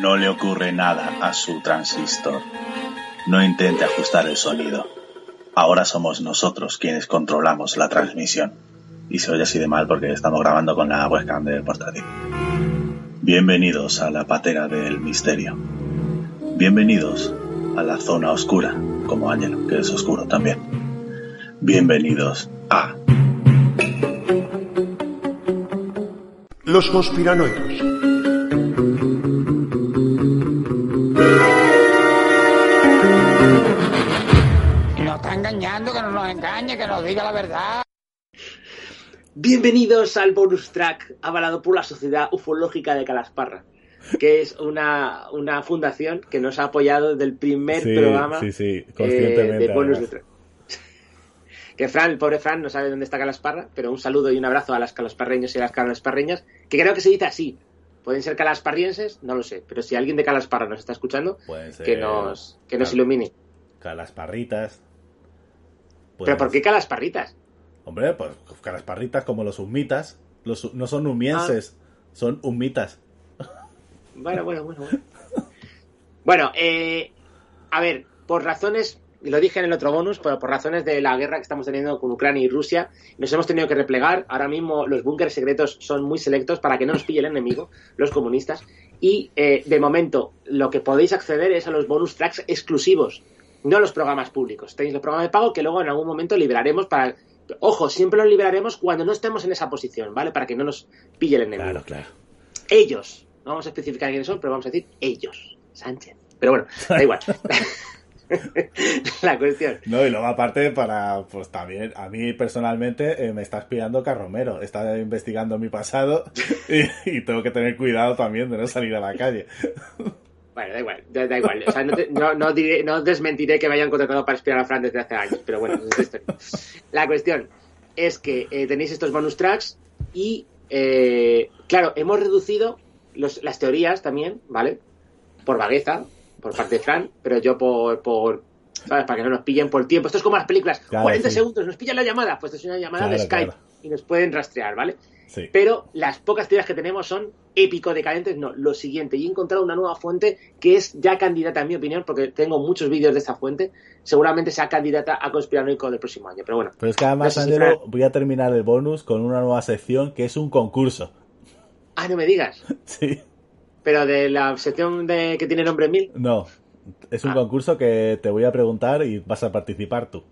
No le ocurre nada a su transistor. No intente ajustar el sonido. Ahora somos nosotros quienes controlamos la transmisión. Y se oye así de mal porque estamos grabando con la webcam del portátil. Bienvenidos a la patera del misterio. Bienvenidos a la zona oscura, como Ángel, que es oscuro también. Bienvenidos a Los conspiranoicos. Engañando, que no nos engañe, que nos diga la verdad. Bienvenidos al bonus track avalado por la Sociedad Ufológica de Calasparra, que es una, una fundación que nos ha apoyado desde el primer Sí, programa sí, sí, eh, conscientemente, de bonus de track. Que Fran, el pobre Fran, no sabe dónde está Calasparra, pero un saludo y un abrazo a las calasparreños y a las calasparreñas, que creo que se dice así. Pueden ser calasparrienses, no lo sé, pero si alguien de Calasparra nos está escuchando, Pueden ser que nos, que nos ilumine. Calasparritas. ¿Pero por qué calasparritas? Hombre, pues calasparritas como los humitas. Los, no son humienses, Ah. son humitas. Bueno, bueno, bueno. Bueno, Bueno, eh, a ver, por razones, y lo dije en el otro bonus, pero por razones de la guerra que estamos teniendo con Ucrania y Rusia, nos hemos tenido que replegar. Ahora mismo los búnkeres secretos son muy selectos para que no nos pille el enemigo, los comunistas. Y eh, de momento, lo que podéis acceder es a los bonus tracks exclusivos, no los programas públicos. Tenéis los programas de pago que luego en algún momento liberaremos para. Ojo, siempre los liberaremos cuando no estemos en esa posición, ¿vale? Para que no nos pille el enemigo Claro, claro. ellos. No vamos a especificar quiénes son, pero vamos a decir ellos. Sánchez. Pero bueno, da igual. la cuestión. No, y luego aparte para, pues también, a mí personalmente eh, me está espiando Carromero, está investigando mi pasado y, y tengo que tener cuidado también de no salir a la calle. Bueno, da igual, da, da igual. O sea, no, te- no, no diré- no desmentiré que me hayan contratado para espiar a Fran desde hace años, pero bueno, es historia. La cuestión es que eh, tenéis estos bonus tracks y, eh, claro, hemos reducido los- las teorías también, ¿vale? Por vagueza, por parte de Fran, pero yo por, por ¿sabes? Para que no nos pillen por tiempo. Esto es como las películas. Claro, 40 sí. segundos, nos pillan la llamada. Pues esto es una llamada de Skype claro. y nos pueden rastrear, ¿vale? Sí. Pero las pocas teorías que tenemos son épico decadentes. No, lo siguiente. Y he encontrado una nueva fuente que es ya candidata, en mi opinión, porque tengo muchos vídeos de esta fuente. Seguramente sea candidata a conspiranoico del próximo año. Pero bueno, Pero es que además, No sé si voy a terminar el bonus con una nueva sección que es un concurso. ah, no me digas. Sí. Pero de la sección de que tiene nombre mil. No, es un Ah. concurso que te voy a preguntar y vas a participar tú.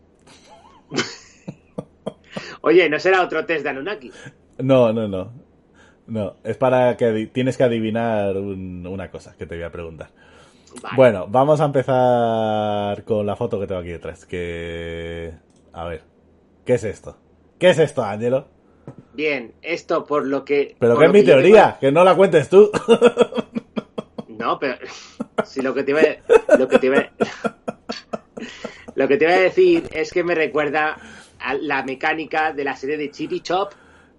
Oye, no será otro test de Anunnaki. No, no, no. No, es para que tienes que adivinar un- una cosa que te voy a preguntar. Vale. Bueno, vamos a empezar con la foto que tengo aquí detrás. Que. A ver. ¿Qué es esto? ¿Qué es esto, Ángelo? Bien, esto por lo que. Pero que es mi que teoría, que no la cuentes tú. No, pero. Si lo que te iba a, lo que te iba a- Lo que te iba a decir es que me recuerda a la mecánica de la serie de Chippy Chop,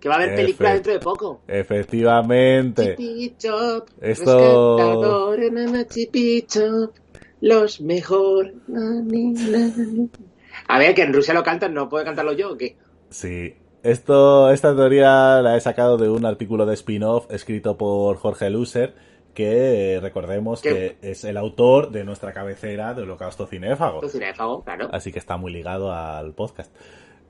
que va a haber película Perfecto. dentro de poco. Efectivamente. Chop, Esto- Chop, los mejor. A ver, que en Rusia lo cantan, ¿no puedo cantarlo yo o qué? Sí. Esto, esta teoría la he sacado de un artículo de spin-off escrito por Jorge Luser, que eh, recordemos ¿Qué? que es el autor de nuestra cabecera de Holocausto Cinéfago. Cinéfago, claro. Así que está muy ligado al podcast.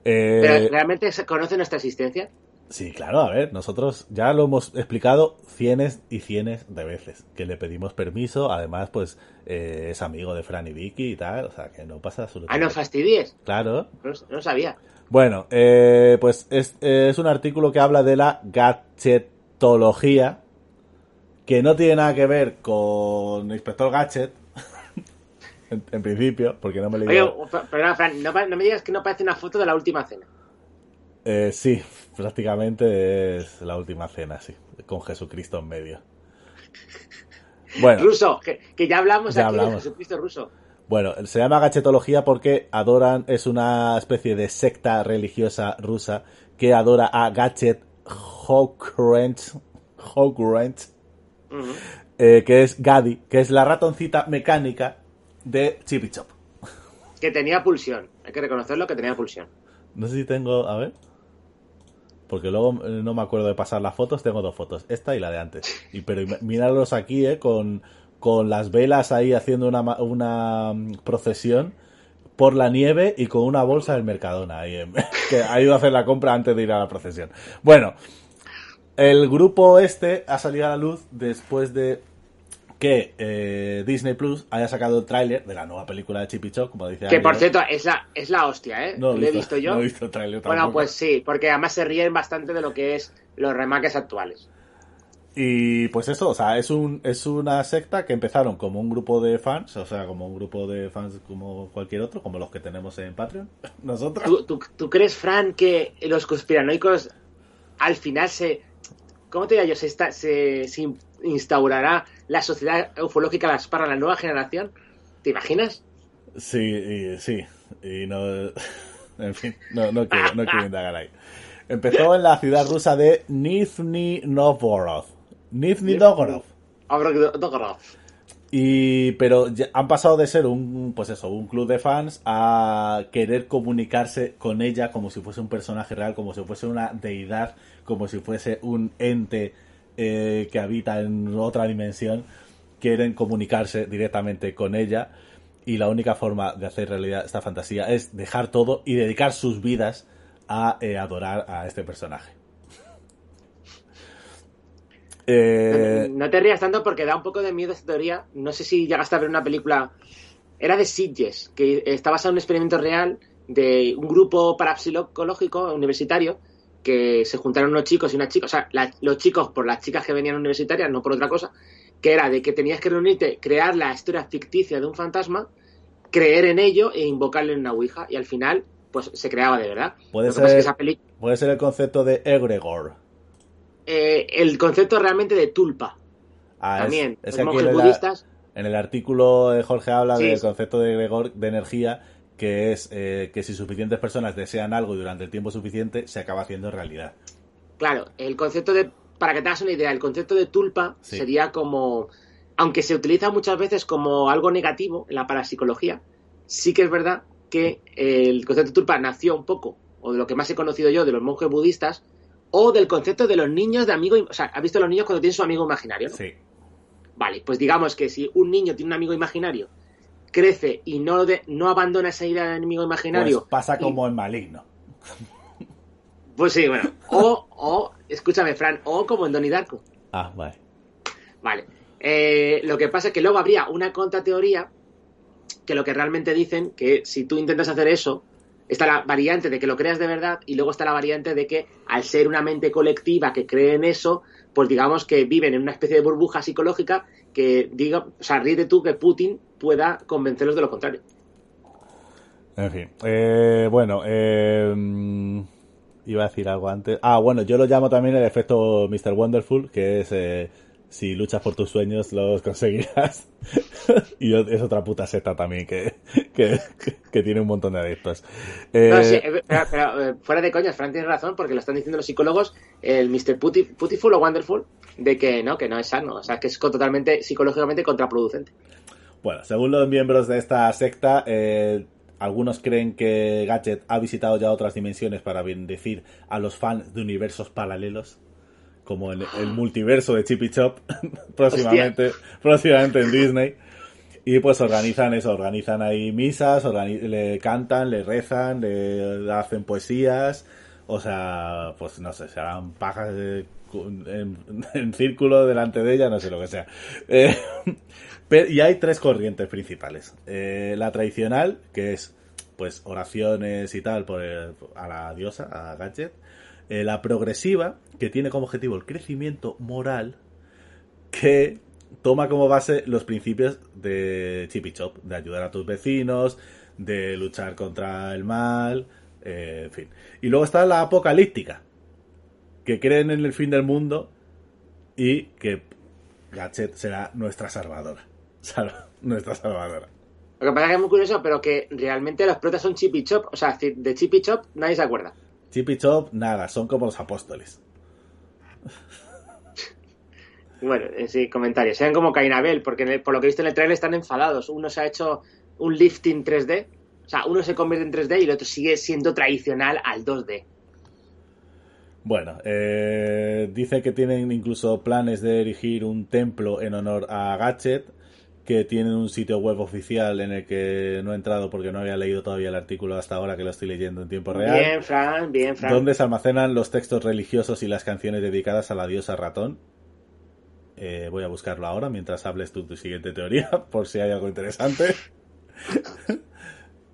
Eh, Pero ¿realmente se conoce nuestra existencia? Sí, claro, a ver, nosotros ya lo hemos explicado cientos y cientos de veces, que le pedimos permiso, además, pues, eh, es amigo de Fran y Vicky y tal, o sea, que no pasa Ah, absolutamente no fastidies. Claro. No, no sabía. Bueno, eh, pues es, es un artículo que habla de la gadgetología, que no tiene nada que ver con Inspector Gadget, en, en principio, porque no me Oye, perdona, Fran, no me digas que no parece una foto de la última cena. Eh, sí, prácticamente es la última cena, sí, con Jesucristo en medio. Bueno, Ruso, que, que ya hablamos Ya aquí de hablamos. Jesucristo ruso. bueno, se llama gachetología porque adoran, es una especie de secta religiosa rusa que adora a Hawkrange, Ujú. eh, que es Gadi, que es la ratoncita mecánica de Chippy Chop. Que tenía pulsión. Hay que reconocerlo que tenía pulsión. No sé si tengo, a ver. Porque luego eh, no me acuerdo de pasar las fotos, tengo dos fotos, esta y la de antes. Y pero míralo aquí, eh, con, con las velas ahí haciendo una, una mm, procesión por la nieve y con una bolsa del Mercadona ahí que ha ido a hacer la compra antes de ir a la procesión. Bueno, el grupo este ha salido a la luz después de que eh, Disney Plus haya sacado el tráiler de la nueva película de Chip y como dice Que por cierto, es la, es la hostia, ¿eh? No Lo he visto yo. No he visto el tráiler bueno, pues sí, porque además se ríen bastante de lo que es los remakes actuales. Y pues eso, o sea, es un es una secta que empezaron como un grupo de fans, o sea, como un grupo de fans como cualquier otro, como los que tenemos en Patreon, nosotros. ¿Tú, tú, tú crees, Fran, que los conspiranoicos al final se... ¿Cómo te diría yo? Se, está, se, se instaurará la sociedad ufológica las- para la nueva generación? ¿Te imaginas? Sí, y, sí, y no, en fin, no, no quiero, no quiero indagar ahí. Empezó en la ciudad rusa de Nizhny Novgorod. Nizhny Novgorod. Y, pero ya han pasado de ser un, pues eso, un club de fans a querer comunicarse con ella como si fuese un personaje real, como si fuese una deidad, como si fuese un ente eh, que habita en otra dimensión. Quieren comunicarse directamente con ella y la única forma de hacer realidad esta fantasía es dejar todo y dedicar sus vidas a eh, adorar a este personaje. Eh, No te rías tanto porque da un poco de miedo esta teoría. No sé si llegaste a ver una película. Era de Sitges, que está basada en un experimento real de un grupo parapsicológico universitario que se juntaron unos chicos y unas chicas, o sea, la- los chicos por las chicas que venían universitarias, no por otra cosa, que era de que tenías que reunirte, crear la historia ficticia de un fantasma, creer en ello e invocarle en una ouija, y al final, pues se creaba de verdad. Puede es ser- que esa peli- puede ser el concepto de egregor. eh, el concepto realmente de tulpa, Ah, también, es los monjes la- budistas. en el artículo de Jorge habla Sí. del concepto de egregor de energía, que es eh, que si suficientes personas desean algo durante el tiempo suficiente, se acaba haciendo realidad. Claro, el concepto de, para que te hagas una idea, el concepto de tulpa Sí. sería como, aunque se utiliza muchas veces como algo negativo en la parapsicología, sí que es verdad que el concepto de tulpa nació un poco, o de lo que más he conocido yo, de los monjes budistas, o del concepto de los niños de amigo, o sea, ¿has visto los niños cuando tienen su amigo imaginario? no? Sí. Vale, pues digamos que si un niño tiene un amigo imaginario, crece y no, de- no abandona esa idea de amigo imaginario, Pues pasa y- como en Maligno. pues sí, bueno, o, o, escúchame, Fran, o como en Donnie Darko. Ah, vale. Vale. Eh, lo que pasa es que luego habría una contrateoría que lo que realmente dicen que si tú intentas hacer eso, está la variante de que lo creas de verdad y luego está la variante de que al ser una mente colectiva que cree en eso, pues digamos que viven en una especie de burbuja psicológica que diga, o sea, ríete tú que Putin pueda convencerlos de lo contrario. En fin. Eh, bueno, eh, iba a decir algo antes. Ah, bueno, yo lo llamo también el efecto Mr. Wonderful, que es eh, si luchas por tus sueños los conseguirás. y es otra puta seta también que, que, que tiene un montón de adeptos. Eh, No, sí, eh, pero, pero, eh, fuera de coñas, Fran tiene razón porque lo están diciendo los psicólogos, el Mr. Puti- Putiful o Wonderful, de que no, que no es sano, o sea, que es totalmente psicológicamente contraproducente. Bueno, según los miembros de esta secta, eh, algunos creen que Gadget ha visitado ya otras dimensiones para bendecir a los fans de universos paralelos, como en el multiverso de Chip y Chop, próximamente, próximamente en Disney. Y pues organizan eso, organizan ahí misas, le cantan, le rezan, le hacen poesías, o sea, pues no sé, se harán pajas de- en, en círculo delante de ella, no sé lo que sea. Eh, pero- y hay tres corrientes principales. Eh, la tradicional, que es pues oraciones y tal por el- a la diosa, a Gadget. Eh, la progresiva, que tiene como objetivo el crecimiento moral, que toma como base los principios de Chip y Chop, de ayudar a tus vecinos, de luchar contra el mal, eh, en fin. Y luego está la apocalíptica, que creen en el fin del mundo y que Gadget será nuestra salvadora. Salva- nuestra salvadora. Lo que pasa es que es muy curioso, pero que realmente los protas son Chip y Chop, o sea, de Chip y Chop nadie se acuerda. Chip y Chop, nada, son como los apóstoles. Bueno, eh, sí, comentarios. Sean como Cain y Abel, porque el- por lo que he visto en el trailer están enfadados. Uno se ha hecho un lifting 3D, o sea, uno se convierte en 3D y el otro sigue siendo tradicional al 2D. Bueno, eh, dice que tienen incluso planes de erigir un templo en honor a Gadget que tienen un sitio web oficial en el que no he entrado porque no había leído todavía el artículo hasta ahora que lo estoy leyendo en tiempo real. Bien, Fran, bien, Fran. donde se almacenan los textos religiosos y las canciones dedicadas a la diosa ratón. Eh, voy a buscarlo ahora mientras hables tú tu siguiente teoría, por si hay algo interesante.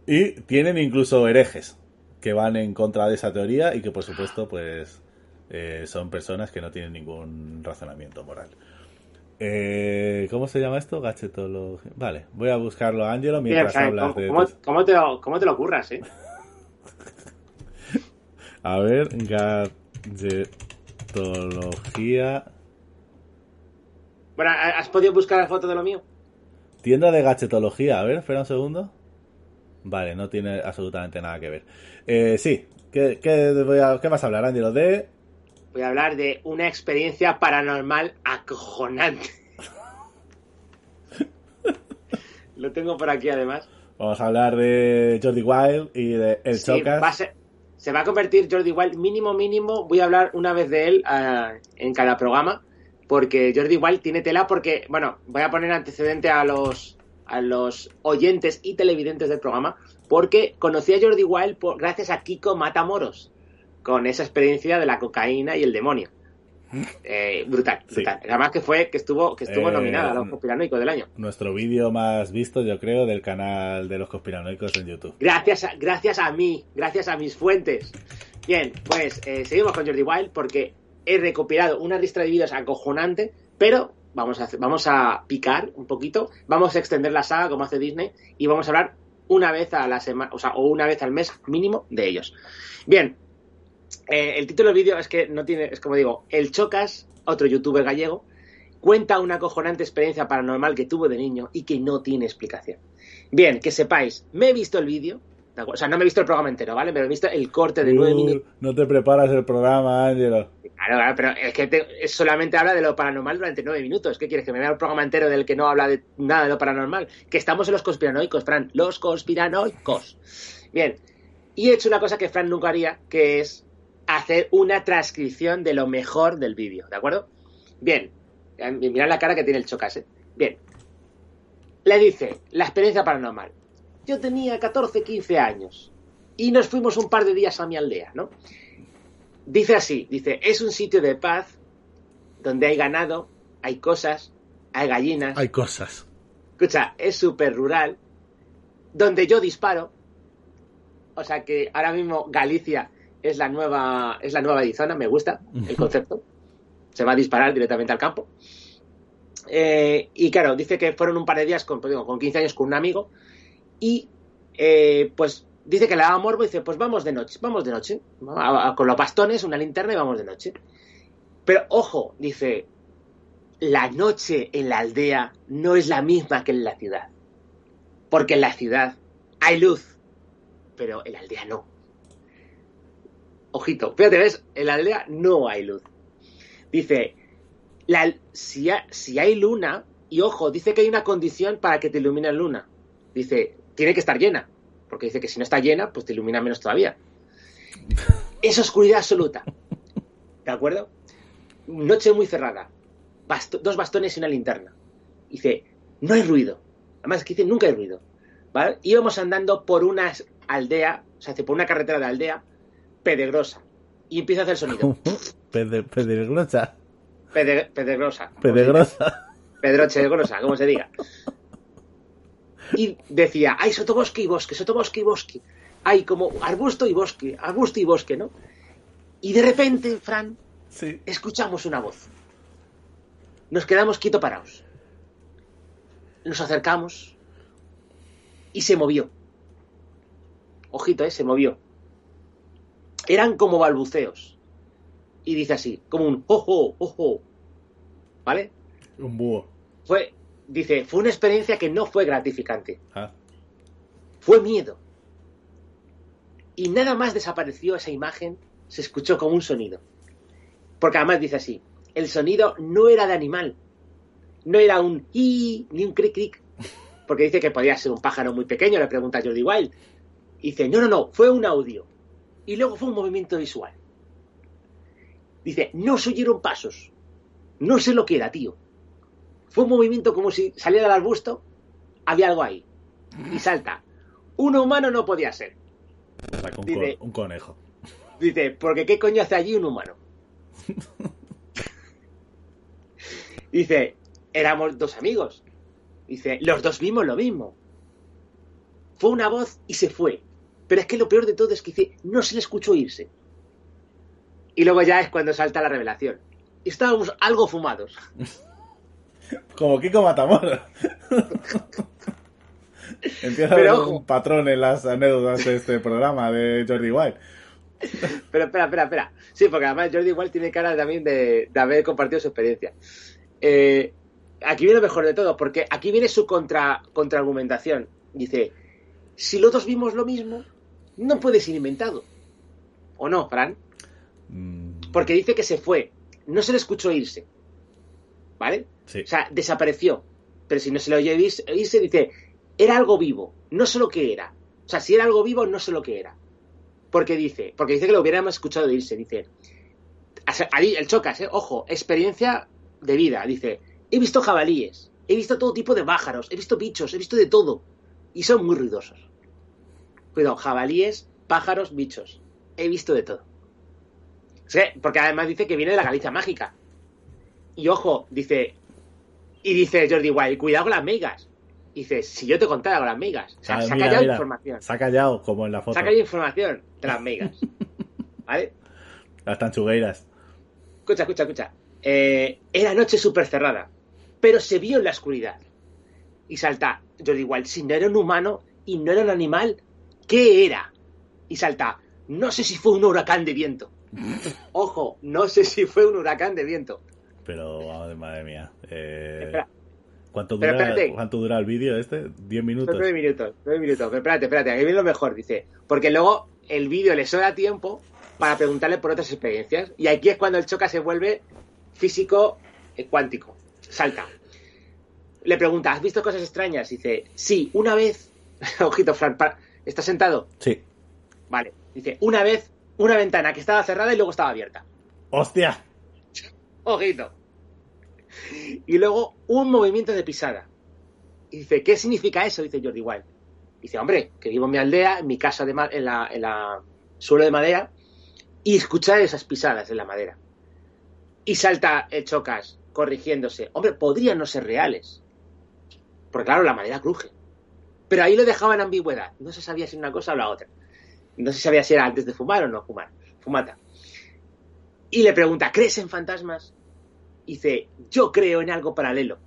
y tienen incluso herejes que van en contra de esa teoría y que por supuesto pues eh, son personas que no tienen ningún razonamiento moral. Eh, ¿Cómo se llama esto? Gachetología. Vale, voy a buscarlo, Ángelo, mientras Fran, hablas ¿cómo, de... cómo- cómo te lo, cómo te lo curras, eh? A ver, gadgetología. Bueno, ¿has podido buscar la foto de lo mío? Tienda de gadgetología. A ver, espera un segundo. Vale, no tiene absolutamente nada que ver. Eh, sí, ¿Qué, qué, voy a- qué vas a hablar, Ángelo? De... Voy a hablar de una experiencia paranormal acojonante. lo tengo por aquí además. Vamos a hablar de Jordi Wild y de El Sí, Chocas. va a ser- se va a convertir Jordi Wild mínimo mínimo. Voy a hablar una vez de él ah, en cada programa porque Jordi Wild tiene tela porque bueno voy a poner antecedente a los a los oyentes y televidentes del programa porque conocí a Jordi Wild por- gracias a Kiko Matamoros con esa experiencia de la cocaína y el demonio. Eh, brutal, Sí. brutal. Además que fue que estuvo que estuvo Eh, nominada a los conspiranoicos del año. Nuestro vídeo más visto, yo creo, del canal de los conspiranoicos en YouTube. Gracias a, gracias a mí, gracias a mis fuentes. Bien, pues eh, seguimos con Jordi Wild porque he recopilado una lista de vídeos acojonante, pero vamos a, hacer- vamos a picar un poquito, vamos a extender la saga como hace Disney y vamos a hablar una vez a la semana, o sea, o una vez al mes mínimo de ellos. Bien, eh, el título del vídeo es que no tiene, es como digo, El Chocas, otro youtuber gallego, cuenta una acojonante experiencia paranormal que tuvo de niño y que no tiene explicación. Bien, que sepáis, me he visto el vídeo, o sea, no me he visto el programa entero, ¿vale? Pero he visto el corte de nueve Uh, minutos. no te preparas el programa, Ángelo. Claro, claro, pero es que te- solamente habla de lo paranormal durante nueve minutos. ¿Qué quieres? ¿Que me vea el programa entero del que no habla de nada de lo paranormal? Que estamos en los conspiranoicos, Fran. Los conspiranoicos. Bien. Y he hecho una cosa que Fran nunca haría, que es hacer una transcripción de lo mejor del vídeo, ¿de acuerdo? Bien. Eh, Mirad la cara que tiene el chocas, ¿eh? Bien. Le dice, la experiencia paranormal. Yo tenía 14, 15 años. Y nos fuimos un par de días a mi aldea, ¿no? Dice así, dice, es un sitio de paz donde hay ganado, hay cosas, hay gallinas. Hay cosas. Escucha, es súper rural, donde yo disparo. O sea que ahora mismo Galicia es la nueva, es la nueva Arizona, me gusta el concepto. Se va a disparar directamente al campo. Eh, y claro, dice que fueron un par de días con, pues digo, con 15 años con un amigo. Y eh, pues dice que le daba morbo y dice, pues vamos de noche, vamos de noche. A- a- con los bastones, una linterna y vamos de noche. Pero ojo, dice, la noche en la aldea no es la misma que en la ciudad. Porque en la ciudad hay luz, pero en la aldea no. Ojito, fíjate, ¿ves? En la aldea no hay luz. Dice, la- si, ha- si hay luna, y ojo, dice que hay una condición para que te ilumine la luna. Dice, tiene que estar llena, porque dice que si no está llena, pues te ilumina menos todavía. Es oscuridad absoluta. ¿De acuerdo? Noche muy cerrada. Basto- dos bastones y una linterna. Dice, no hay ruido. Además, que dice, nunca hay ruido. ¿Vale? Íbamos andando por una aldea, o sea, por una carretera de aldea, pedregosa. Y empieza a hacer sonido. Pede- Pedregrosa. Pede- pedregosa. Pedregrosa. Pedroche grosa, como se diga. Y decía, hay sotobosque y bosque, sotobosque y bosque. Hay como arbusto y bosque, arbusto y bosque, ¿no? Y de repente, Fran, Sí. escuchamos una voz. Nos quedamos quieto parados. Nos acercamos y se movió. Ojito, ¿eh? Se movió. Eran como balbuceos. Y dice así, como un ojo, ojo. ¿Vale? Un búho. Fue, dice, fue una experiencia que no fue gratificante. Ah. Fue miedo. Y nada más desapareció esa imagen, se escuchó como un sonido. Porque además dice así, el sonido no era de animal. No era un i ni un cric cric. Porque dice que podía ser un pájaro muy pequeño, le pregunta Jordi Wild. Y dice, no, no, no, fue un audio. Y luego fue un movimiento visual. Dice, no se oyeron pasos. No sé lo que era, tío. Fue un movimiento como si saliera del arbusto, había algo ahí. Y salta. Un humano no podía ser. O sea, un, Dice- co- un conejo. Dice, porque ¿qué coño hace allí un humano? Dice, éramos dos amigos. Dice, los dos vimos lo mismo. Fue una voz y se fue. Pero es que lo peor de todo es que dice, no se le escuchó irse. Y luego ya es cuando salta la revelación. Estábamos algo fumados. Como Kiko Matamoros. Empieza Pero a haber ojo. un patrón en las anécdotas de este programa de Jordi Wild. Pero espera, espera, espera. Sí, porque además Jordi igual tiene cara también de, de haber compartido su experiencia. Eh, aquí viene lo mejor de todo, porque aquí viene su contra, contraargumentación. Dice, si los dos vimos lo mismo, no puede ser inventado. ¿O no, Fran? Mm, Porque dice que se fue. No se le escuchó irse. ¿Vale? sí. O sea, desapareció. Pero si no se le oye irse, dice, era algo vivo, no sé lo que era. O sea, si era algo vivo, no sé lo que era. Porque dice, porque dice que lo hubiéramos escuchado irse, dice. Ahí el chocas, ¿eh? Ojo, experiencia de vida. Dice, he visto jabalíes, he visto todo tipo de pájaros, he visto bichos, he visto de todo. Y son muy ruidosos. Cuidado, jabalíes, pájaros, bichos. He visto de todo. Sí, porque además dice que viene de la Galicia mágica. Y ojo, dice. Y dice Jordi Wild, cuidado con las migas. Dice, si yo te contara con las migas. O sea, Ah, se ha mira, callado mira. información. Se ha callado, como en la foto. Se ha callado información de las migas. ¿Vale? Las tanchugueiras. Escucha, escucha, escucha. Eh, era noche súper cerrada, pero se vio en la oscuridad. Y salta Jordi Wild, si no era un humano y no era un animal, ¿qué era? Y salta, no sé si fue un huracán de viento. Ojo, no sé si fue un huracán de viento. Pero, madre, mía. Eh. ¿cuánto, dura. ¿Cuánto dura el vídeo este? ¿10 minutos? Nueve minutos, nueve minutos. Pero espérate, espérate, aquí viene lo mejor, dice. Porque luego el vídeo le sobra tiempo para preguntarle por otras experiencias. Y aquí es cuando el choca se vuelve físico eh, cuántico. Salta. Le pregunta, ¿has visto cosas extrañas? Dice, sí, una vez. Ojito, Fran, ¿estás sentado? Sí. Vale. Dice, una vez, una ventana que estaba cerrada y luego estaba abierta. ¡Hostia! Ojito. Y luego un movimiento de pisada. Y dice, ¿qué significa eso? Dice Jordi Wild. Dice, hombre, que vivo en mi aldea, en mi casa de en, la, en la suelo de madera, y escuchar esas pisadas en la madera. Y salta el Chocas, corrigiéndose. Hombre, podrían no ser reales. Porque claro, la madera cruje. Pero ahí lo dejaba en ambigüedad. No se sabía si una cosa o la otra. No se sabía si era antes de fumar o no fumar. Fumata. Y le pregunta, ¿crees en fantasmas? Dice, yo creo en algo paralelo,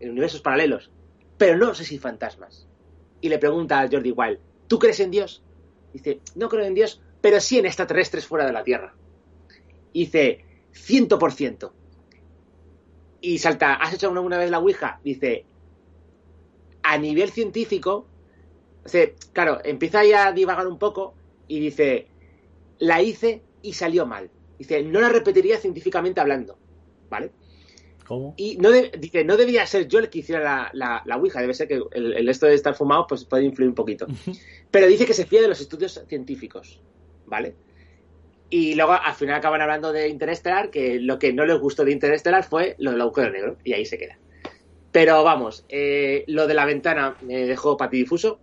en universos paralelos, pero no sé si fantasmas. Y le pregunta a Jordi Wild, ¿tú crees en Dios? Dice, no creo en Dios, pero sí en extraterrestres fuera de la Tierra. Dice, ciento por ciento. Y salta, ¿has hecho alguna vez la Ouija? Dice, a nivel científico, dice, claro, empieza ahí a divagar un poco y dice, la hice y salió mal. Dice, no la repetiría científicamente hablando. ¿Vale? ¿Cómo? Y no de- dice, no debía ser yo el que hiciera la, la, la Ouija, debe ser que el, el esto de estar fumado pues puede influir un poquito. Pero dice que se fía de los estudios científicos, ¿vale? Y luego al final acaban hablando de Interestelar, que lo que no les gustó de Interestelar fue lo del agujero negro, y ahí se queda. Pero vamos, eh, lo de la ventana me dejó patidifuso,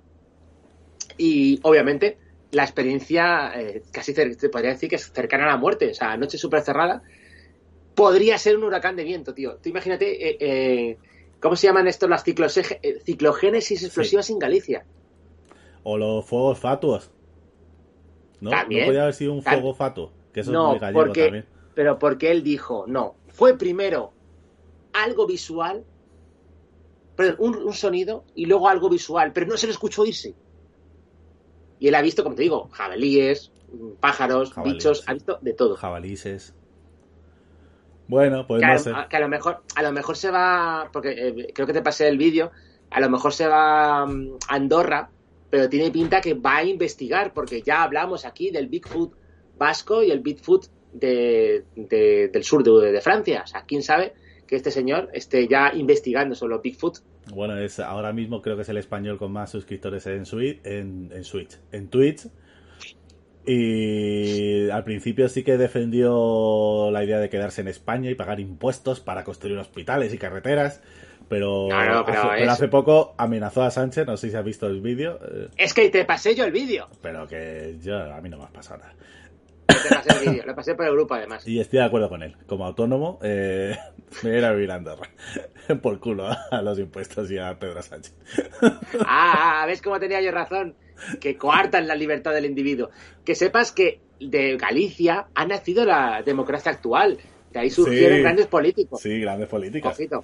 y obviamente la experiencia eh, casi te podría decir que es cercana a la muerte, o sea, noche súper cerrada, podría ser un huracán de viento, tío. Tú imagínate, eh, eh, ¿cómo se llaman estos las ciclogénesis explosivas en Galicia? O los fuegos fatuos. ¿No? También. ¿No podía haber sido un fuego fatuo? Que eso es no, muy gallego porque, también. pero porque él dijo, no, fue primero algo visual, perdón, un, un sonido y luego algo visual, pero no se le escuchó irse. Y él ha visto, como te digo, jabalíes, mm, pájaros, Jabalíes, bichos, ha visto de todo. Jabalices. Bueno, pues que, no a, sé. a- que a lo mejor a lo mejor se va porque eh, creo que te pasé el vídeo a lo mejor se va mm, a Andorra pero tiene pinta que va a investigar porque ya hablamos aquí del Bigfoot vasco y el Bigfoot de, de- del sur de, de Francia o sea quién sabe que este señor esté ya investigando sobre Bigfoot Bueno, es ahora mismo creo que es el español con más suscriptores en, Switch, en, en Switch, en Twitch. Y al principio sí que defendió la idea de quedarse en España y pagar impuestos para construir hospitales y carreteras. Pero, Claro, pero hace, pero hace poco amenazó a Sánchez, no sé si ha visto el vídeo, eh, Es que te pasé yo el vídeo. pero que yo, a mí no me ha pasado nada. Te pasé el vídeo. Lo pasé por el grupo, además. Y estoy de acuerdo con él. Como autónomo, eh, me voy a ir a vivir a Andorra. Por culo a los impuestos y a Pedro Sánchez. Ah, ah, ¿ves cómo tenía yo razón? Que coartan la libertad del individuo. Que sepas que de Galicia ha nacido la democracia actual. De ahí surgieron Sí. grandes políticos. Sí, grandes políticas. Ojito.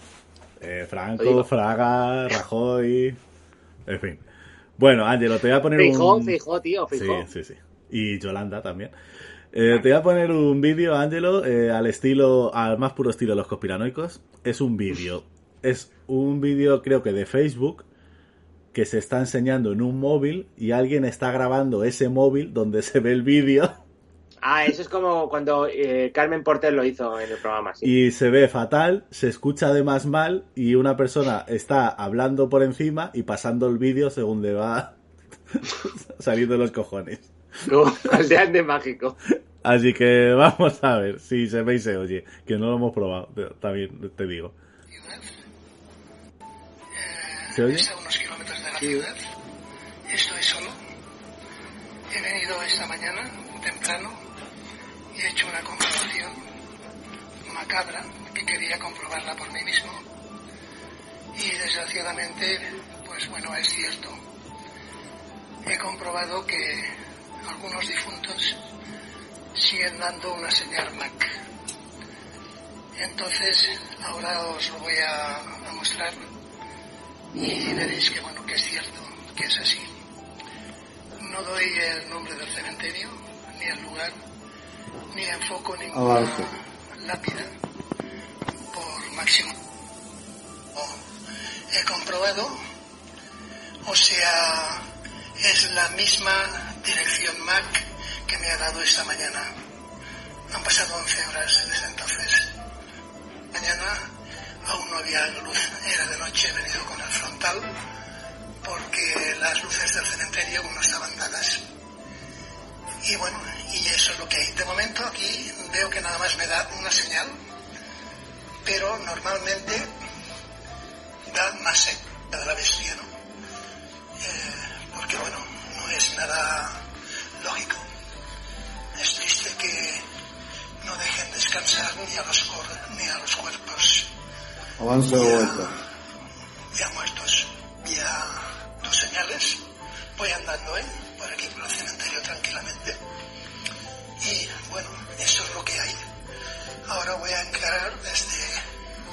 Eh, Franco. Fraga, Rajoy. En fin. Bueno, Ángelo, te voy a poner Feijó, un. Feijó, tío. Sí, sí, sí. Y Yolanda también. Eh, te voy a poner un vídeo, Ángelo, eh, al estilo, al más puro estilo de los conspiranoicos. Es un vídeo. Es un vídeo, creo que de Facebook, que se está enseñando en un móvil y alguien está grabando ese móvil donde se ve el vídeo Ah, eso es como cuando eh, Carmen Porter lo hizo en el programa. Sí. y se ve fatal, se escucha además mal y una persona está hablando por encima y pasando el vídeo según le va saliendo los cojones. Como el de Mágico. Así que vamos a ver si se ve y se oye, que no lo hemos probado, también te digo. ¿Se oye? Está a unos kilómetros de la ciudad. Estoy solo. He venido esta mañana, temprano, y he hecho una comprobación macabra que quería comprobarla por mí mismo. Y desgraciadamente, pues bueno, es cierto. He comprobado que algunos difuntos siguen dando una señal MAC. Entonces, ahora os lo voy a, a mostrar y veréis que bueno que es cierto, que es así. No doy el nombre del cementerio, ni el lugar, ni enfoco ninguna lápida por máximo. He comprobado, o sea, es la misma dirección MAC que me ha dado esta mañana. Han pasado 11 horas desde entonces. Mañana aún no había luz, era de noche, he venido con el frontal porque las luces del cementerio aún no estaban dadas. Y bueno, y eso es lo que hay. De momento aquí veo que nada más me da una señal, pero normalmente da más señal de la bestia, ¿no? Eh, porque bueno, no es nada lógico. Es triste que no dejen descansar ni a los, cor- ni a los cuerpos Avance o vuelta. ya muertos. Ya dos señales. Voy andando, ¿eh? Por aquí, por el cementerio, tranquilamente. Y bueno, eso es lo que hay. Ahora voy a encarar desde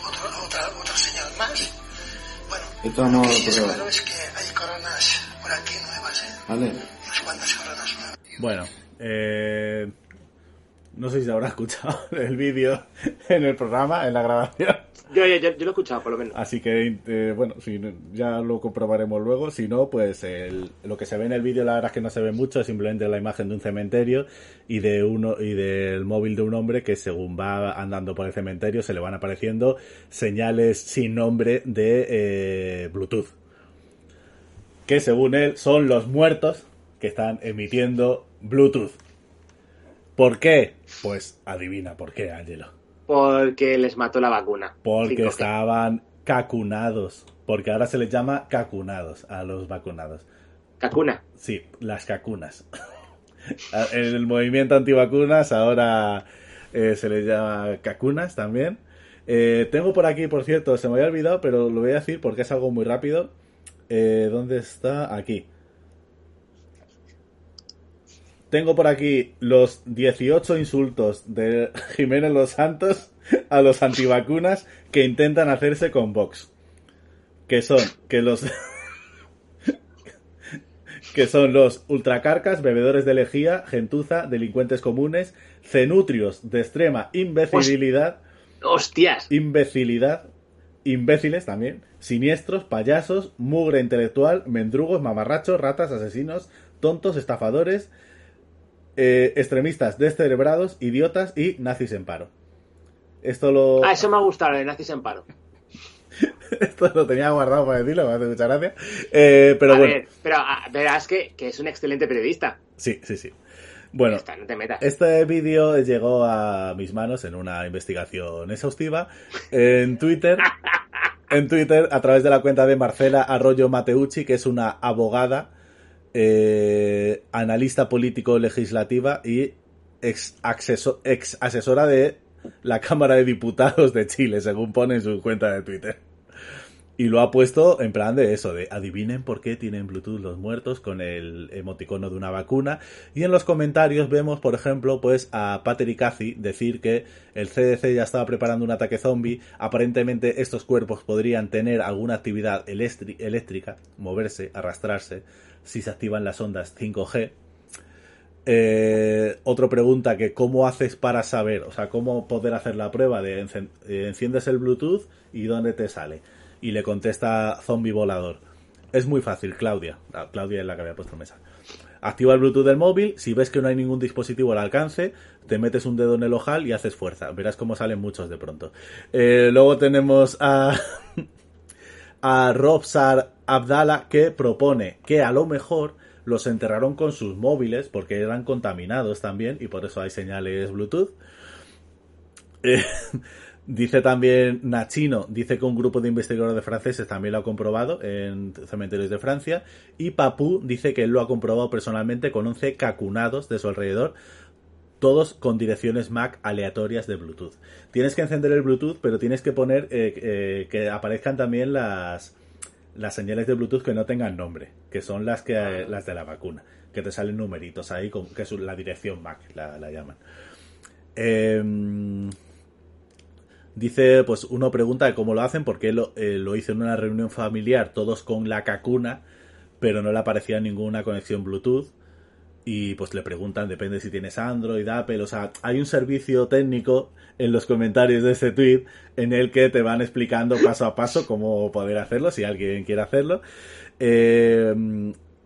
otro- otra, otra señal más. Bueno, Esto lo que sí es pero- claro es que hay coronas por aquí nuevas. Vale. Bueno, eh, no sé si se habrá escuchado el vídeo en el programa, en la grabación. Yo, yo, yo, yo lo he escuchado, por lo menos. Así que, eh, bueno, si, ya lo comprobaremos luego. Si no, pues el- lo que se ve en el vídeo, la verdad es que no se ve mucho, es simplemente la imagen de un cementerio y de uno y del móvil de un hombre que según va andando por el cementerio se le van apareciendo señales sin nombre de eh, Bluetooth. Que según él son los muertos que están emitiendo Bluetooth. ¿Por qué? Pues adivina por qué, Angelo. Porque les mató la vacuna. Porque 5G. estaban cacunados. Porque ahora se les llama cacunados a los vacunados. Cacuna. Sí, las cacunas. En el movimiento antivacunas ahora eh, se les llama cacunas también. Eh, tengo por aquí, por cierto, se me había olvidado, pero lo voy a decir porque es algo muy rápido. Eh, ¿Dónde está? Aquí. Tengo por aquí los 18 insultos de Jiménez Los Santos a los antivacunas que intentan hacerse con Vox. Que son que los que son los ultracarcas, bebedores de lejía, gentuza, delincuentes comunes, cenutrios de extrema imbecilidad, ¡Hostias! imbecilidad, imbéciles también, siniestros, payasos, mugre intelectual, mendrugos, mamarrachos, ratas, asesinos, tontos, estafadores, eh, extremistas descerebrados, idiotas y nazis en paro. Esto lo, Ah, eso me ha gustado, el nazis en paro. esto lo tenía guardado para decirlo, me hace mucha gracia. Eh, pero a bueno. ver, pero ah, verás que, que es un excelente periodista. Sí, sí, sí. Bueno, Ya está, no te metas. Este vídeo llegó a mis manos en una investigación exhaustiva en Twitter. En Twitter, a través de la cuenta de Marcela Arroyo Mateucci, que es una abogada, eh, analista político legislativa y ex, ex asesora de la Cámara de Diputados de Chile, según pone en su cuenta de Twitter. Y lo ha puesto en plan de eso, de adivinen por qué tienen Bluetooth los muertos con el emoticono de una vacuna. Y en los comentarios vemos, por ejemplo, pues a Patrick Cathy decir que el CDC ya estaba preparando un ataque zombie. Aparentemente estos cuerpos podrían tener alguna actividad eléctri- eléctrica, moverse, arrastrarse, si se activan las ondas 5G. Eh, otro pregunta que cómo haces para saber, o sea, cómo poder hacer la prueba de enciendes el Bluetooth y dónde te sale. Y le contesta zombie volador. Es muy fácil, Claudia. Ah, Claudia es la que había puesto mesa. Activa el Bluetooth del móvil, si ves que no hay ningún dispositivo al alcance, te metes un dedo en el ojal y haces fuerza. Verás cómo salen muchos de pronto. Eh, luego tenemos a, a Robsar Abdala que propone que a lo mejor los enterraron con sus móviles porque eran contaminados también y por eso hay señales Bluetooth. Eh, dice también Nachino, dice que un grupo de investigadores franceses también lo ha comprobado en cementerios de Francia. Y Papú dice que él lo ha comprobado personalmente con 11 cacunados de su alrededor, todos con direcciones MAC aleatorias de Bluetooth. Tienes que encender el Bluetooth, pero tienes que poner eh, eh, que aparezcan también las, las señales de Bluetooth que no tengan nombre, que son las que eh, las de la vacuna, que te salen numeritos ahí, con, que es la dirección MAC, la, la llaman. Em, dice, pues uno pregunta cómo lo hacen, porque lo, eh, lo hizo en una reunión familiar, todos con la cacuna, pero no le aparecía ninguna conexión Bluetooth. Y pues le preguntan, depende si tienes Android, Apple, o sea, hay un servicio técnico en los comentarios de este tweet en el que te van explicando paso a paso cómo poder hacerlo, si alguien quiere hacerlo. Eh,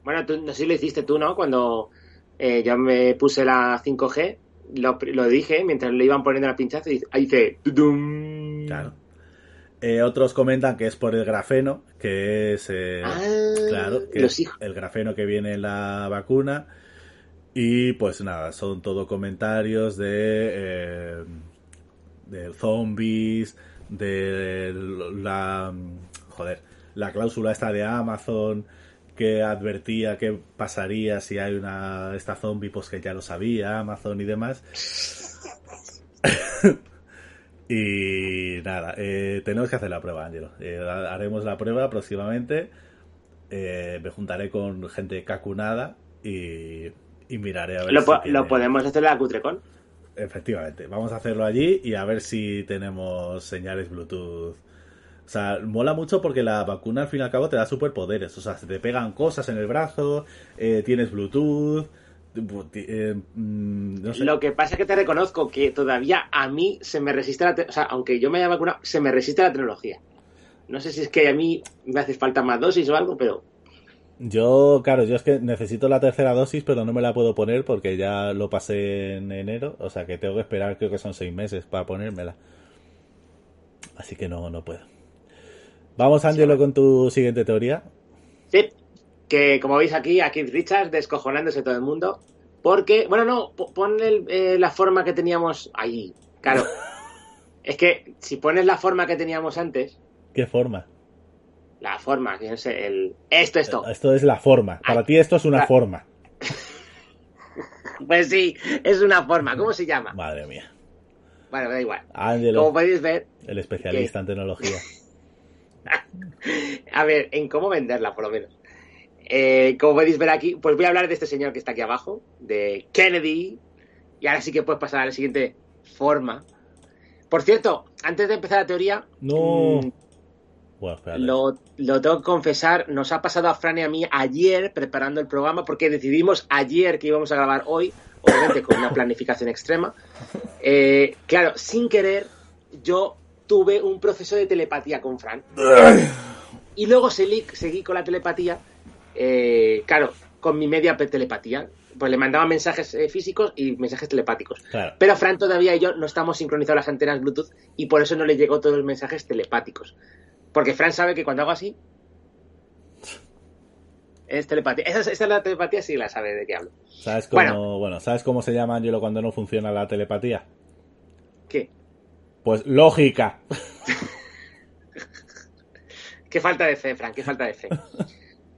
Bueno, no sé si lo hiciste tú, ¿no? Cuando eh, yo me puse la 5G, lo, lo dije mientras le iban poniendo la pinchazo y ahí dice... Claro. Eh, otros comentan que es por el grafeno, que es eh, Ah, claro, que los hijos. el grafeno que viene en la vacuna. Y pues nada, son todo comentarios de, eh, de zombies, de la joder, la cláusula esta de Amazon que advertía que pasaría si hay una esta zombie, pues que ya lo sabía Amazon y demás. y nada, eh, tenemos que hacer la prueba, Angelo. Eh, haremos la prueba próximamente. Eh, me juntaré con gente cacunada y, y miraré a ver Lo, si po- tiene- lo podemos hacer en la Cutrecon. Efectivamente, vamos a hacerlo allí y a ver si tenemos señales Bluetooth. O sea, mola mucho porque la vacuna al fin y al cabo te da superpoderes. O sea, se te pegan cosas en el brazo, eh, tienes Bluetooth, eh, mm, no sé. Lo que pasa es que te reconozco que todavía a mí se me resiste la... te- O sea, aunque yo me haya vacunado, se me resiste la tecnología. No sé si es que a mí me hace falta más dosis o algo, pero... Yo, claro, yo es que necesito la tercera dosis, pero no me la puedo poner porque ya lo pasé en enero. O sea, que tengo que esperar, creo que son seis meses para ponérmela. Así que no, no puedo. Vamos, Angelo, con tu siguiente teoría. Sí, que como veis aquí, a Keith Richards descojonándose todo el mundo. Porque, bueno, no, po- pon el- eh, la forma que teníamos ahí. Claro. es que si pones la forma que teníamos antes, ¿Qué forma? la forma, que no sé, el... Esto, esto. Esto es la forma. Para Ay. ti esto es una forma. Pues sí, es una forma. ¿Cómo se llama? Madre mía. Bueno, da igual. Ángelo, Como podéis ver, el especialista en tecnología. a ver, en cómo venderla, por lo menos. Eh, como podéis ver aquí, pues voy a hablar de este señor que está aquí abajo, de Kennedy. Y ahora sí que puedes pasar a la siguiente forma. Por cierto, antes de empezar la teoría, No. mm, Bueno, espérate. lo, lo tengo que confesar, nos ha pasado a Fran y a mí ayer preparando el programa porque decidimos ayer que íbamos a grabar hoy, obviamente con una planificación extrema. Eh, claro, sin querer, yo tuve un proceso de telepatía con Fran. Y luego seguí, seguí con la telepatía, eh, claro, con mi media telepatía. Pues le mandaba mensajes eh, físicos y mensajes telepáticos. Claro. Pero Fran todavía y yo no estamos sincronizados las antenas Bluetooth y por eso no le llegó todos los mensajes telepáticos. Porque Fran sabe que cuando hago así, Es telepatía. Esa, es- esa es la telepatía, sí la sabe de qué hablo. ¿Sabes cómo, Bueno. bueno. ¿sabes cómo se llama, Angelo, cuando no funciona la telepatía? ¿Qué? Pues lógica. Qué falta de fe, Frank, qué falta de fe.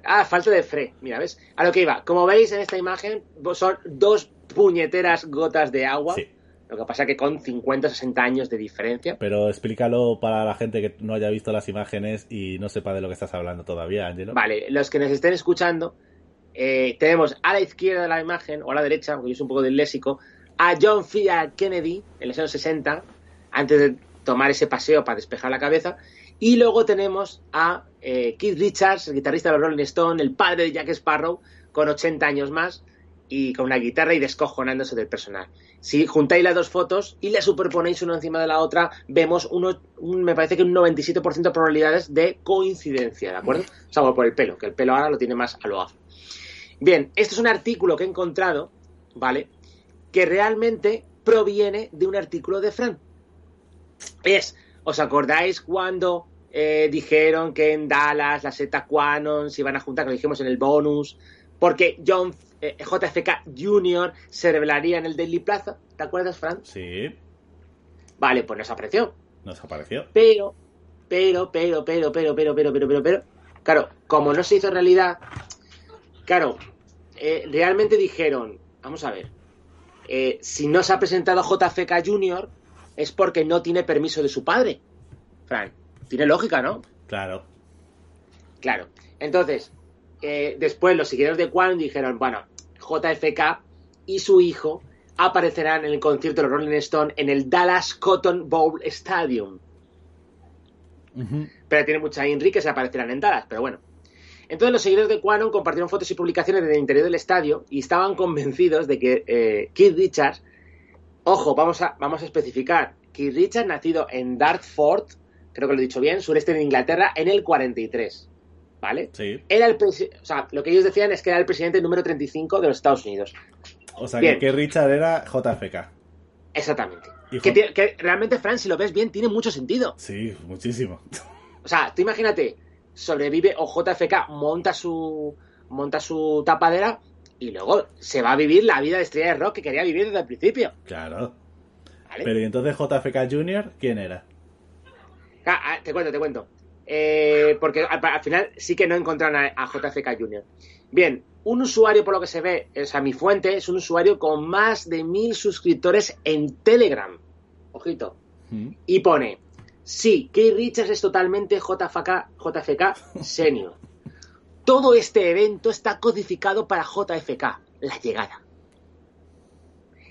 Ah, falta de fe. Mira, ¿ves? A lo que iba. Como veis en esta imagen, son dos puñeteras gotas de agua. Sí. Lo que pasa que con 50 o 60 años de diferencia. Pero explícalo para la gente que no haya visto las imágenes y no sepa de lo que estás hablando todavía, Angelo. Vale, los que nos estén escuchando, eh, tenemos a la izquierda de la imagen, o a la derecha, porque yo soy un poco disléxico, a John F. Kennedy en los años 60, antes de tomar ese paseo para despejar la cabeza. Y luego tenemos a eh, Keith Richards, el guitarrista de los Rolling Stone, el padre de Jack Sparrow, con 80 años más y con una guitarra y descojonándose del personal. Si juntáis las dos fotos y las superponéis una encima de la otra, vemos un- me parece que un 97% de probabilidades de coincidencia, ¿de acuerdo? Salvo por el pelo, que el pelo ahora lo tiene más a lo afro. Bien, este es un artículo que he encontrado, ¿vale? Que realmente proviene de un artículo de Fran. Es, ¿os acordáis cuando eh, dijeron que en Dallas la seta Quanon se iban a juntar, que lo dijimos en el bonus, porque John eh, JFK Jr. se revelaría en el Daily Plaza? ¿Te acuerdas, Fran? Sí, Vale, pues nos apareció. nos apareció. Pero, pero, pero, pero, pero, pero, pero, pero, pero, pero, claro, como no se hizo realidad, claro, eh, realmente dijeron, vamos a ver, eh, si no se ha presentado JFK Jr. es porque no tiene permiso de su padre. Fran, tiene lógica, ¿no? Claro. Claro. Entonces, eh, después los seguidores de Quan dijeron, bueno, JFK y su hijo aparecerán en el concierto de los Rolling Stone en el Dallas Cotton Bowl Stadium. Pero tiene mucha INRI que se aparecerán en Dallas, pero bueno. Entonces los seguidores de Quanon compartieron fotos y publicaciones del interior del estadio y estaban convencidos de que eh, Keith Richards, ojo, vamos a, vamos a especificar, Keith Richards nacido en Dartford, creo que lo he dicho bien, sureste de Inglaterra, en el 43, ¿vale? Sí. Era el o sea, lo que ellos decían es que era el presidente número 35 de los Estados Unidos. O sea, Bien. que, que Richard era JFK. Exactamente. Que, que realmente, Fran, si lo ves bien, tiene mucho sentido. Sí, muchísimo. O sea, tú imagínate, sobrevive o JFK monta su monta su tapadera y luego se va a vivir la vida de estrella de rock que quería vivir desde el principio. Claro. ¿vale? Pero ¿y entonces JFK Jr. quién era? Ah, ah, te cuento, te cuento. Eh, porque al, al final sí que no encontraron a, a JFK Jr. Bien, un usuario, por lo que se ve, o sea, mi fuente es un usuario con más de mil suscriptores en Telegram. Ojito. Mm. Y pone, sí, Keith Richards es totalmente JFK, JFK senior. Todo este evento está codificado para JFK, la llegada.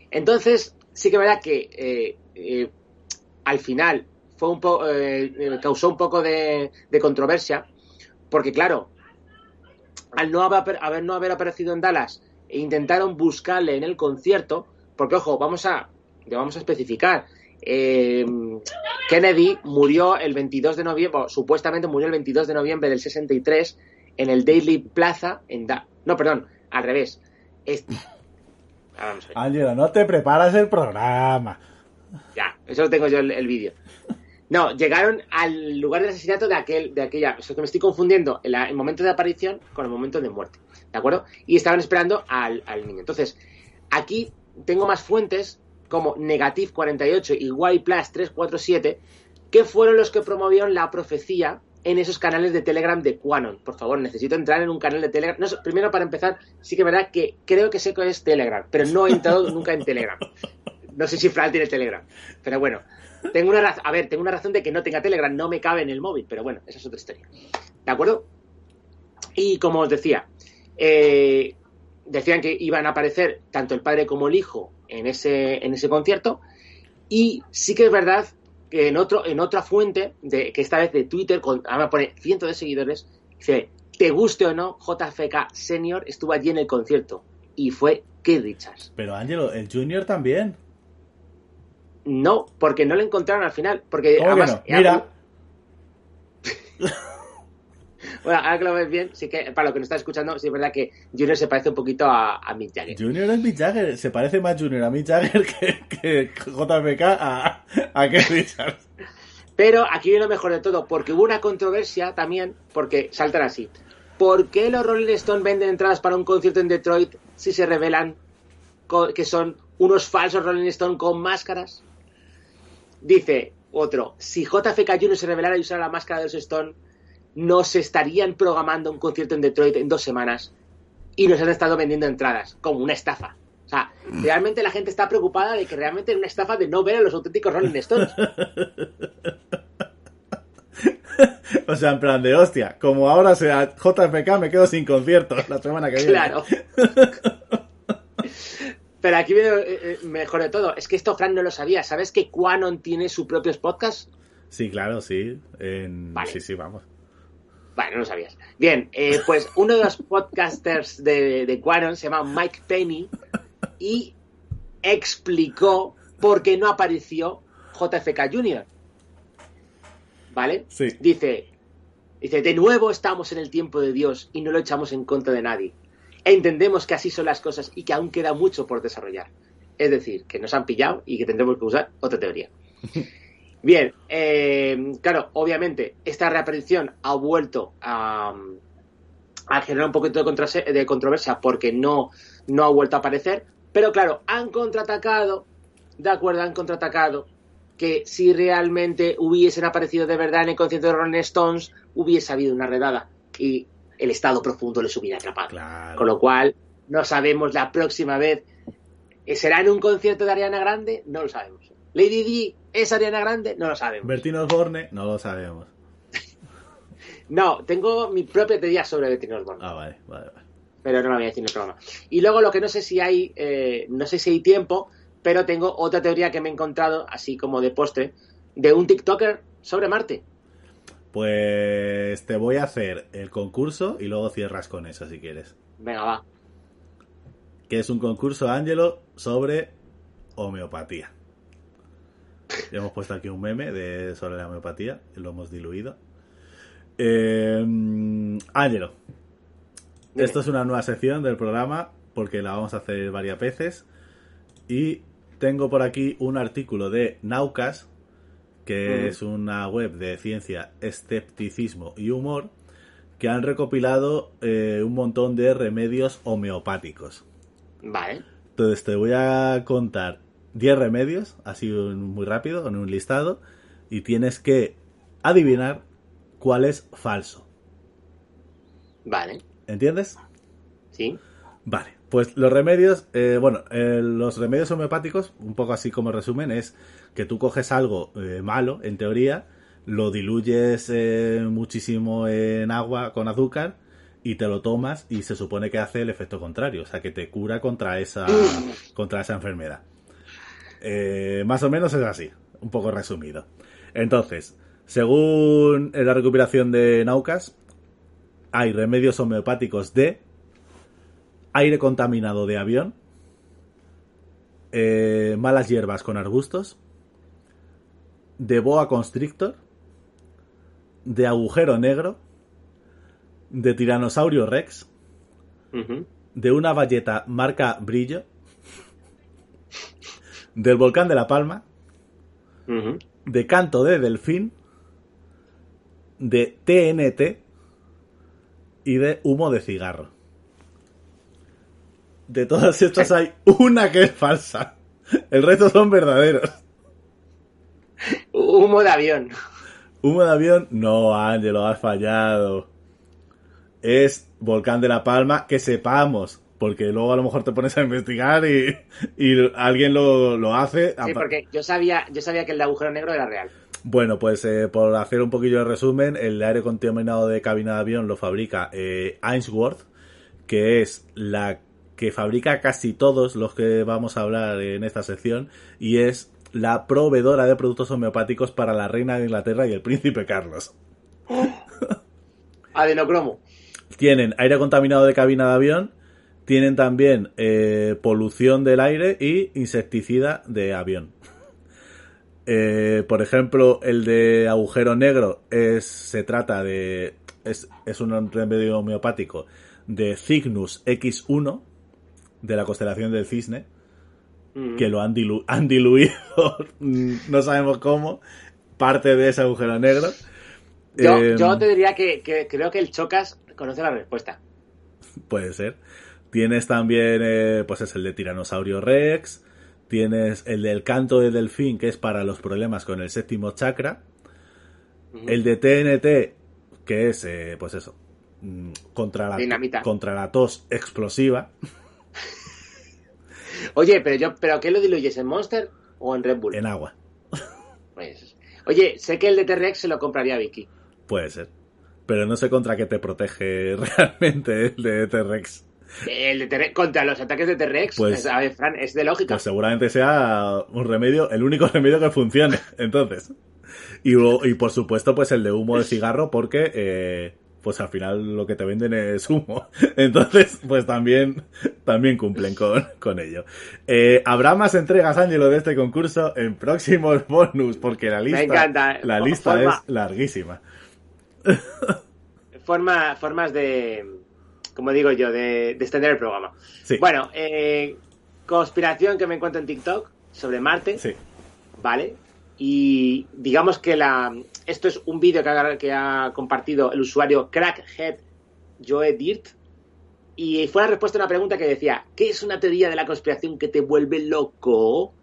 Entonces, sí que es verdad que eh, eh, al final fue un eh, causó un poco de, controversia, porque claro, al no haber, no haber aparecido en Dallas e intentaron buscarle en el concierto, porque ojo, vamos a, le vamos a especificar. Kennedy murió el 22 de noviembre, supuestamente murió el 22 de noviembre del 63 en el Daily Plaza en Da- no, perdón, al revés. Es- Ahora vamos a ver. Ángelo, no te preparas el programa. Ya, eso lo tengo yo el, el vídeo. No, llegaron al lugar del asesinato de aquel, de aquella. O sea, que me estoy confundiendo el, el momento de aparición con el momento de muerte. ¿De acuerdo? Y estaban esperando al, al niño. Entonces, aquí tengo más fuentes como Negative 48 y Y Plus 347, que fueron los que promovieron la profecía en esos canales de Telegram de Quanon. Por favor, necesito entrar en un canal de Telegram. No primero, para empezar, sí que es verdad que creo que sé que es Telegram, pero no he entrado nunca en Telegram. No sé si Fran tiene Telegram, pero bueno. Tengo una razón, a ver, tengo una razón de que no tenga Telegram, no me cabe en el móvil, pero bueno, esa es otra historia. ¿De acuerdo? Y como os decía, eh, decían que iban a aparecer tanto el padre como el hijo en ese, en ese concierto. Y sí que es verdad en, otro, en otra fuente, de, que esta vez de Twitter, con, ahora pone cientos de seguidores, dice, te guste o no, JFK Senior estuvo allí en el concierto. Y fue Keith Richards. Pero Ángelo, el Junior también. No, porque no lo encontraron al final. Porque ¿Cómo que además, no? Mira, Bueno, ahora que lo ves bien, sí que, para lo que nos está escuchando, sí es verdad que Junior se parece un poquito a, a Mick Jagger. Junior es Mick Jagger. Se parece más Junior a Mick Jagger que, que JFK a, a Keith Richards. Pero aquí viene lo mejor de todo, porque hubo una controversia también, porque saltan así. ¿por qué los Rolling Stones venden entradas para un concierto en Detroit si se revelan que son unos falsos Rolling Stones con máscaras? Dice otro, si JFK Jr. se revelara y usara la máscara de los Stones, nos estarían programando un concierto en Detroit en dos semanas y nos han estado vendiendo entradas, como una estafa. O sea, realmente la gente está preocupada de que realmente es una estafa de no ver a los auténticos Rolling Stones. O sea, en plan de hostia, como ahora sea JFK, me quedo sin conciertos la semana que viene. Claro. Pero aquí viene eh, eh, mejor de todo. Es que esto Fran no lo sabía. ¿Sabes que Quanon tiene sus propios podcasts? Sí, claro, sí. En- Vale. Sí, sí, vamos. Vale, no sabías. Bien, eh, pues uno de los podcasters de, de Quanon se llama Mike Penny y explicó por qué no apareció JFK Jr. ¿Vale? Sí. Dice, dice, de nuevo estamos en el tiempo de Dios y no lo echamos en contra de nadie. Entendemos que así son las cosas y que aún queda mucho por desarrollar. Es decir, que nos han pillado y que tendremos que usar otra teoría. Bien, eh, claro, obviamente, esta reaparición ha vuelto a, a generar un poquito de, controversia porque no, no ha vuelto a aparecer. Pero claro, han contraatacado, de acuerdo, han contraatacado que si realmente hubiesen aparecido de verdad en el concierto de Rolling Stones, hubiese habido una redada y el estado profundo les hubiera atrapado. Claro. Con lo cual, no sabemos la próxima vez. ¿Será en un concierto de Ariana Grande? No lo sabemos. ¿Lady Di es Ariana Grande? No lo sabemos. Bertino Osborne, no lo sabemos. No, tengo mi propia teoría sobre Betty Osborne. Ah, vale, vale, vale. pero no la voy a decir en el programa. Y luego lo que no sé si hay, eh, no sé si hay tiempo, pero tengo otra teoría que me he encontrado, así como de postre, de un TikToker sobre Marte. Pues te voy a hacer el concurso y luego cierras con eso si quieres. Venga, va. Que es un concurso, Ángelo, sobre homeopatía. Ya hemos puesto aquí un meme de, sobre la homeopatía, y lo hemos diluido. Eh, Ángelo, esto es una nueva sección del programa porque la vamos a hacer varias veces. Y tengo por aquí un artículo de Naucas, que es una web de ciencia, escepticismo y humor, que han recopilado eh, un montón de remedios homeopáticos. Vale. Entonces te voy a contar 10 remedios, así un- muy rápido, en un listado, y tienes que adivinar cuál es falso. Vale. ¿Entiendes? Sí. Vale, pues los remedios, eh, bueno, eh, los remedios homeopáticos, un poco así como resumen, es que tú coges algo eh, malo, en teoría, lo diluyes eh, muchísimo en agua con azúcar y te lo tomas y se supone que hace el efecto contrario, o sea, que te cura contra esa, contra esa enfermedad. Eh, más o menos es así, un poco resumido. Entonces, según la recuperación de Naucas, hay remedios homeopáticos de aire contaminado de avión, eh, malas hierbas con arbustos, de boa constrictor, de agujero negro, de tiranosaurio rex, de una valleta marca brillo, del volcán de la Palma, de canto de delfín, de TNT y de humo de cigarro. De todas estas hay una que es falsa. El resto son verdaderos. Humo de avión. Humo de avión, no, Ángelo, has fallado. Es Volcán de la Palma, que sepamos. Porque luego a lo mejor te pones a investigar y, y alguien lo, lo hace. Sí, porque yo sabía, yo sabía que el de agujero negro era real. Bueno, pues eh, por hacer un poquillo de resumen, el aire contaminado de cabina de avión lo fabrica eh, Ainsworth, que es la que fabrica casi todos los que vamos a hablar en esta sección, y es la proveedora de productos homeopáticos para la reina de Inglaterra y el príncipe Carlos. Adenocromo. Tienen aire contaminado de cabina de avión, tienen también eh, polución del aire y insecticida de avión. Eh, por ejemplo, el de agujero negro es se trata de es, es un remedio homeopático de Cygnus X1 de la constelación del cisne Ujú. que lo han, dilu- han diluido, no sabemos cómo, parte de ese agujero negro. Yo, Eh, yo te diría que, que creo que el Chocas conoce la respuesta. Puede ser. Tienes también, eh, pues es el de Tiranosaurio Rex. Tienes el del canto de delfín, que es para los problemas con el séptimo chakra. El de TNT, que es, eh, pues eso, mm, contra la, Dinamita. contra la tos explosiva. Oye, pero yo, ¿pero qué lo diluyes? ¿En Monster o en Red Bull? En agua. Pues, oye, sé que el de T-Rex se lo compraría Vicky. Puede ser. Pero no sé contra qué te protege realmente el de T-Rex. El de T-Rex, contra los ataques de T-Rex, Pues- es- a ver, Fran, es de lógica. Pues seguramente sea un remedio, el único remedio que funcione. Entonces. Y, y por supuesto, pues el de humo de cigarro, porque eh, pues al final lo que te venden es humo. Entonces, pues también, también cumplen con, con ello. Eh, habrá más entregas, Ángelo, de este concurso en próximos bonus, porque la lista, encanta. la lista Forma- es larguísima. Forma, formas de, como digo yo, de, de extender el programa. Sí. Bueno, eh, conspiración que me encuentro en TikTok sobre Marte, Sí. ¿vale? Y digamos que la esto es un vídeo que ha, que ha compartido el usuario Crackhead Joe Dirt y fue la respuesta a una pregunta que decía, ¿qué es una teoría de la conspiración que te vuelve loco?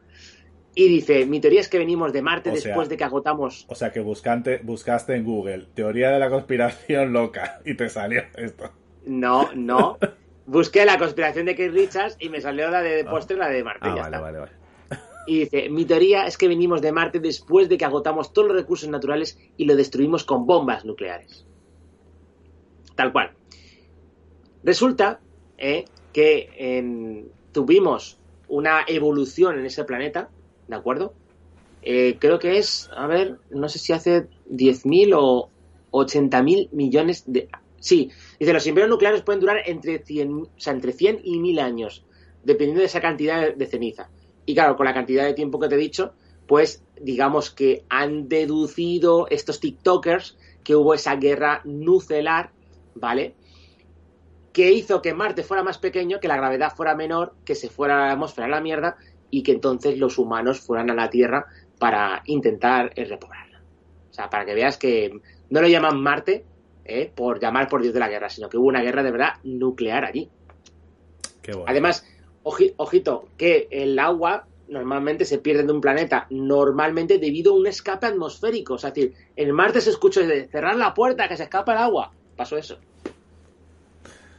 Y dice, mi teoría es que venimos de Marte O sea- después de que agotamos... O sea que buscante, buscaste en Google teoría de la conspiración loca y te salió esto. No, no. Busqué la conspiración de Keith Richards y me salió la de postre, la de Marte. Ah, ya vale, está. vale, vale. Y dice, mi teoría es que venimos de Marte después de que agotamos todos los recursos naturales y lo destruimos con bombas nucleares. Tal cual. Resulta eh, que en- tuvimos una evolución en ese planeta, ¿de acuerdo? Eh, creo que es, a ver, no sé si hace 10.000 o 80.000 millones de... Sí, dice, los imperios nucleares pueden durar entre 100, o sea, entre 100 y 1000 años, dependiendo de esa cantidad de- ceniza. Y claro, con la cantidad de tiempo que te he dicho, pues digamos que han deducido estos TikTokers que hubo esa guerra nuclear, ¿vale? Que hizo que Marte fuera más pequeño, que la gravedad fuera menor, que se fuera la atmósfera a la mierda y que entonces los humanos fueran a la Tierra para intentar eh, repoblarla. O sea, para que veas que no lo llaman Marte eh, por llamar por Dios de la guerra, sino que hubo una guerra de verdad nuclear allí. Qué bueno. Además, oji- ojito, que el agua normalmente se pierde de un planeta, normalmente debido a un escape atmosférico. O sea, es decir, en Marte se escuchó de cerrar la puerta, que se escapa el agua. Pasó eso.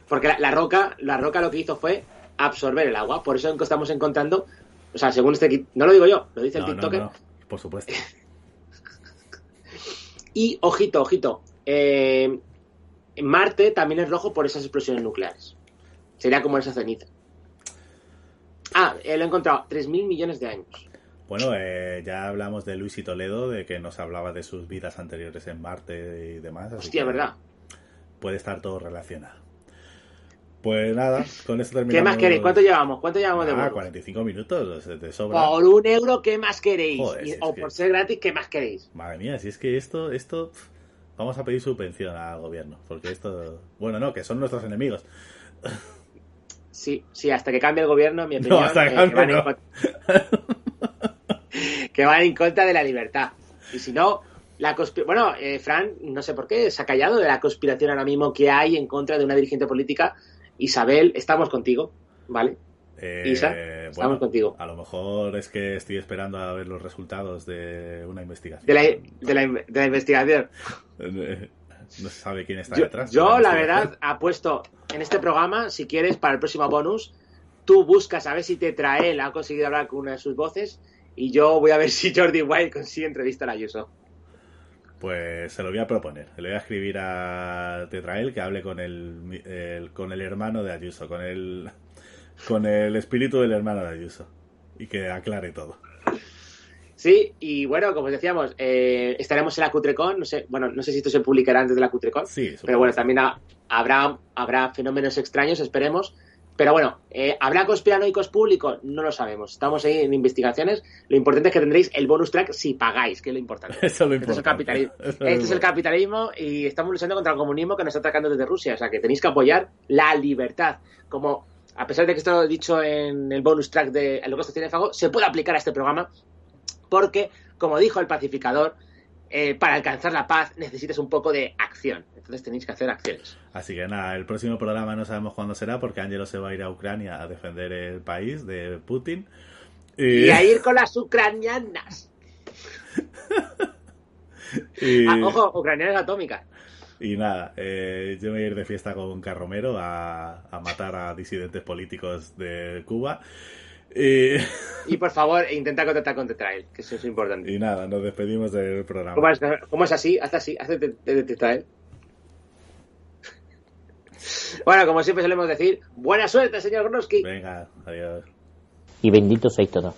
Porque la, la roca, la roca lo que hizo fue absorber el agua. Por eso estamos encontrando, o sea, según este, no lo digo yo, lo dice el no, TikToker. no, por supuesto. Y ojito, ojito, eh, Marte también es rojo por esas explosiones nucleares. Sería como esa ceniza. Ah, eh, lo he encontrado, 3.000 millones de años. Bueno, eh, ya hablamos de Luis y Toledo, de que nos hablaba de sus vidas anteriores en Marte y demás. Hostia, ¿verdad? Puede estar todo relacionado. Pues nada, con esto terminamos. ¿Qué más queréis? ¿Cuánto llevamos? ¿Cuánto llevamos de Ah, bonus? 45 minutos, de- sobra. Por un euro, ¿qué más queréis? Joder, si o que- por ser gratis, ¿qué más queréis? Madre mía, si es que esto, esto, vamos a pedir subvención al gobierno, porque esto, bueno, no, que son nuestros enemigos. Sí, sí, hasta que cambie el gobierno, en mi No, hasta que eh, cambie, que, van en no. que van en contra de la libertad. Y si no, la bueno, eh, Fran, no sé por qué, se ha callado de la conspiración ahora mismo que hay en contra de una dirigente política. Isabel, estamos contigo, ¿vale? Eh, Isa, bueno, estamos contigo. A lo mejor es que estoy esperando a ver los resultados de una investigación. De la, de la, in- de la investigación. No se sabe quién está Yo, detrás. yo, la investigación. verdad, apuesto en este programa, si quieres, para el próximo bonus, tú buscas a ver si te trae, él ha conseguido hablar con una de sus voces, y yo voy a ver si Jordi White consigue entrevistar a Ayuso. Pues se lo voy a proponer. Le voy a escribir a Tetrael que hable con el, el- con el hermano de Ayuso, con el con el espíritu del hermano de Ayuso y que aclare todo. Sí, y bueno, como os decíamos, eh, estaremos en la Cutrecon, no sé, bueno, no sé si esto se publicará antes de la Cutrecon, Sí, pero bueno, también ha- habrá, habrá fenómenos extraños, esperemos. Pero bueno, eh, ¿habrá conspiranoicos públicos? No lo sabemos. Estamos ahí en investigaciones. Lo importante es que tendréis el bonus track si pagáis, que es lo importante. Eso es lo Este es el importante. capitalismo. Este es el importante. capitalismo y estamos luchando contra el comunismo que nos está atacando desde Rusia. O sea que tenéis que apoyar la libertad. Como, a pesar de que esto lo he dicho en el bonus track de El Holocausto Cinefago, se puede aplicar a este programa porque, como dijo el pacificador, eh, para alcanzar la paz necesitas un poco de acción. Entonces tenéis que hacer acciones. Así que nada, el próximo programa no sabemos cuándo será porque Angelo se va a ir a Ucrania a defender el país de Putin. Y a ir con las ucranianas. y- Ah, ojo, ucranianas atómicas. Y nada, eh, yo me voy a ir de fiesta con Carromero a, a matar a disidentes políticos de Cuba. Y, Y por favor, intenta contactar con Tetrael, que eso es importante. y nada, nos despedimos del programa. ¿Cómo es, cómo es así? Haz así, haz de, Tetrael. Bueno, como siempre solemos decir, buena suerte, señor Groski. Venga, adiós. Y benditos sois todos.